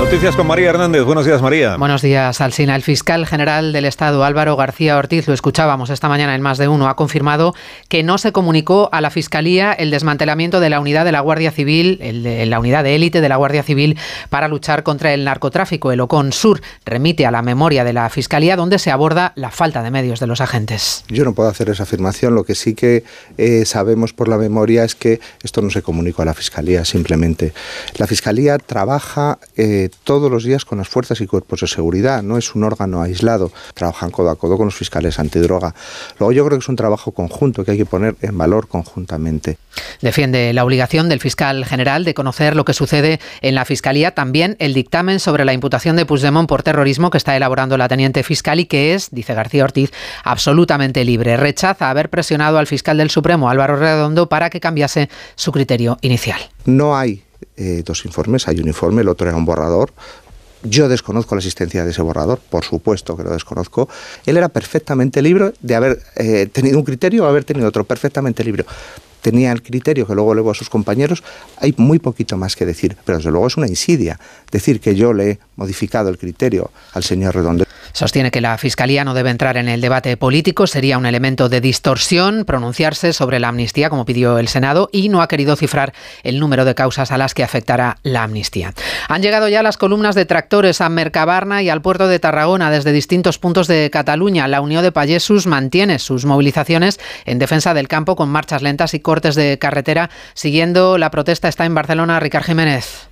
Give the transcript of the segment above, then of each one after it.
Noticias con María Hernández. Buenos días, María. Buenos días, Alsina. El fiscal general del Estado, Álvaro García Ortiz, lo escuchábamos esta mañana en más de uno, ha confirmado que no se comunicó a la Fiscalía el desmantelamiento de la unidad de la Guardia Civil, el de, la unidad de élite de la Guardia Civil para luchar contra el narcotráfico. El OCON Sur remite a la memoria de la Fiscalía donde se aborda la falta de medios de los agentes. Yo no puedo hacer esa afirmación. Lo que sí que eh, sabemos por la memoria es que esto no se comunicó a la Fiscalía simplemente. La Fiscalía trabaja eh, todos los días con las fuerzas y cuerpos de seguridad, no es un órgano aislado, trabajan codo a codo con los fiscales antidroga. Luego yo creo que es un trabajo conjunto que hay que poner en valor conjuntamente. Defiende la obligación del fiscal general de conocer lo que sucede en la Fiscalía, también el dictamen sobre la imputación de Puigdemont por terrorismo que está elaborando la teniente fiscal y que es, dice García Ortiz, absolutamente libre. Rechaza haber presionado al fiscal del Supremo, Álvaro Redondo, para que cambiase su criterio inicial. No hay eh, dos informes, hay un informe, el otro era un borrador. Yo desconozco la existencia de ese borrador, por supuesto que lo desconozco. Él era perfectamente libre de haber eh, tenido un criterio o haber tenido otro, perfectamente libre tenía el criterio que luego luego a sus compañeros, hay muy poquito más que decir, pero desde luego es una insidia decir que yo le he modificado el criterio al señor Redondo. Sostiene que la Fiscalía no debe entrar en el debate político, sería un elemento de distorsión pronunciarse sobre la amnistía, como pidió el Senado, y no ha querido cifrar el número de causas a las que afectará la amnistía. Han llegado ya las columnas de tractores a Mercabarna y al puerto de Tarragona desde distintos puntos de Cataluña. La Unión de Payesus mantiene sus movilizaciones en defensa del campo con marchas lentas y cortes de carretera. Siguiendo la protesta está en Barcelona Ricard Jiménez.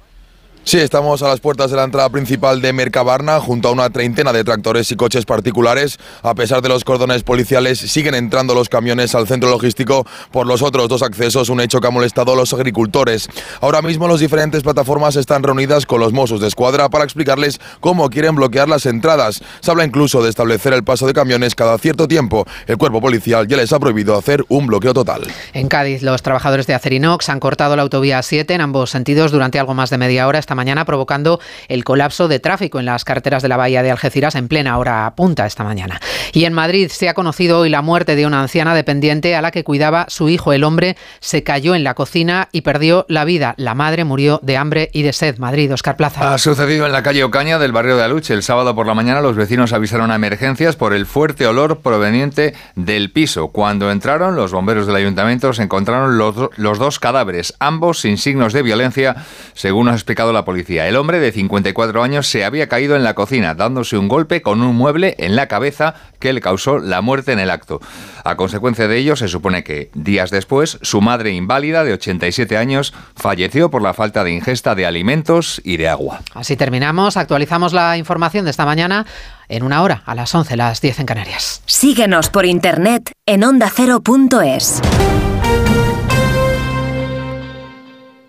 Sí, estamos a las puertas de la entrada principal de Mercabarna, junto a una treintena de tractores y coches particulares. A pesar de los cordones policiales, siguen entrando los camiones al centro logístico por los otros dos accesos, un hecho que ha molestado a los agricultores. Ahora mismo las diferentes plataformas están reunidas con los Mossos de Escuadra para explicarles cómo quieren bloquear las entradas. Se habla incluso de establecer el paso de camiones cada cierto tiempo. El cuerpo policial ya les ha prohibido hacer un bloqueo total. En Cádiz, los trabajadores de Acerinox han cortado la autovía 7 en ambos sentidos durante algo más de media hora mañana, provocando el colapso de tráfico en las carreteras de la bahía de Algeciras en plena hora punta esta mañana. Y en Madrid se ha conocido hoy la muerte de una anciana dependiente a la que cuidaba su hijo. El hombre se cayó en la cocina y perdió la vida. La madre murió de hambre y de sed. Madrid, Oscar Plaza. Ha sucedido en la calle Ocaña del barrio de Aluche. El sábado por la mañana los vecinos avisaron a emergencias por el fuerte olor proveniente del piso. Cuando entraron, los bomberos del ayuntamiento se encontraron los, los dos cadáveres, ambos sin signos de violencia, según ha explicado la policía. El hombre de 54 años se había caído en la cocina, dándose un golpe con un mueble en la cabeza que le causó la muerte en el acto. A consecuencia de ello, se supone que días después, su madre inválida de 87 años falleció por la falta de ingesta de alimentos y de agua. Así terminamos. Actualizamos la información de esta mañana en una hora, a las 11, las 10 en Canarias. Síguenos por internet en ondacero.es.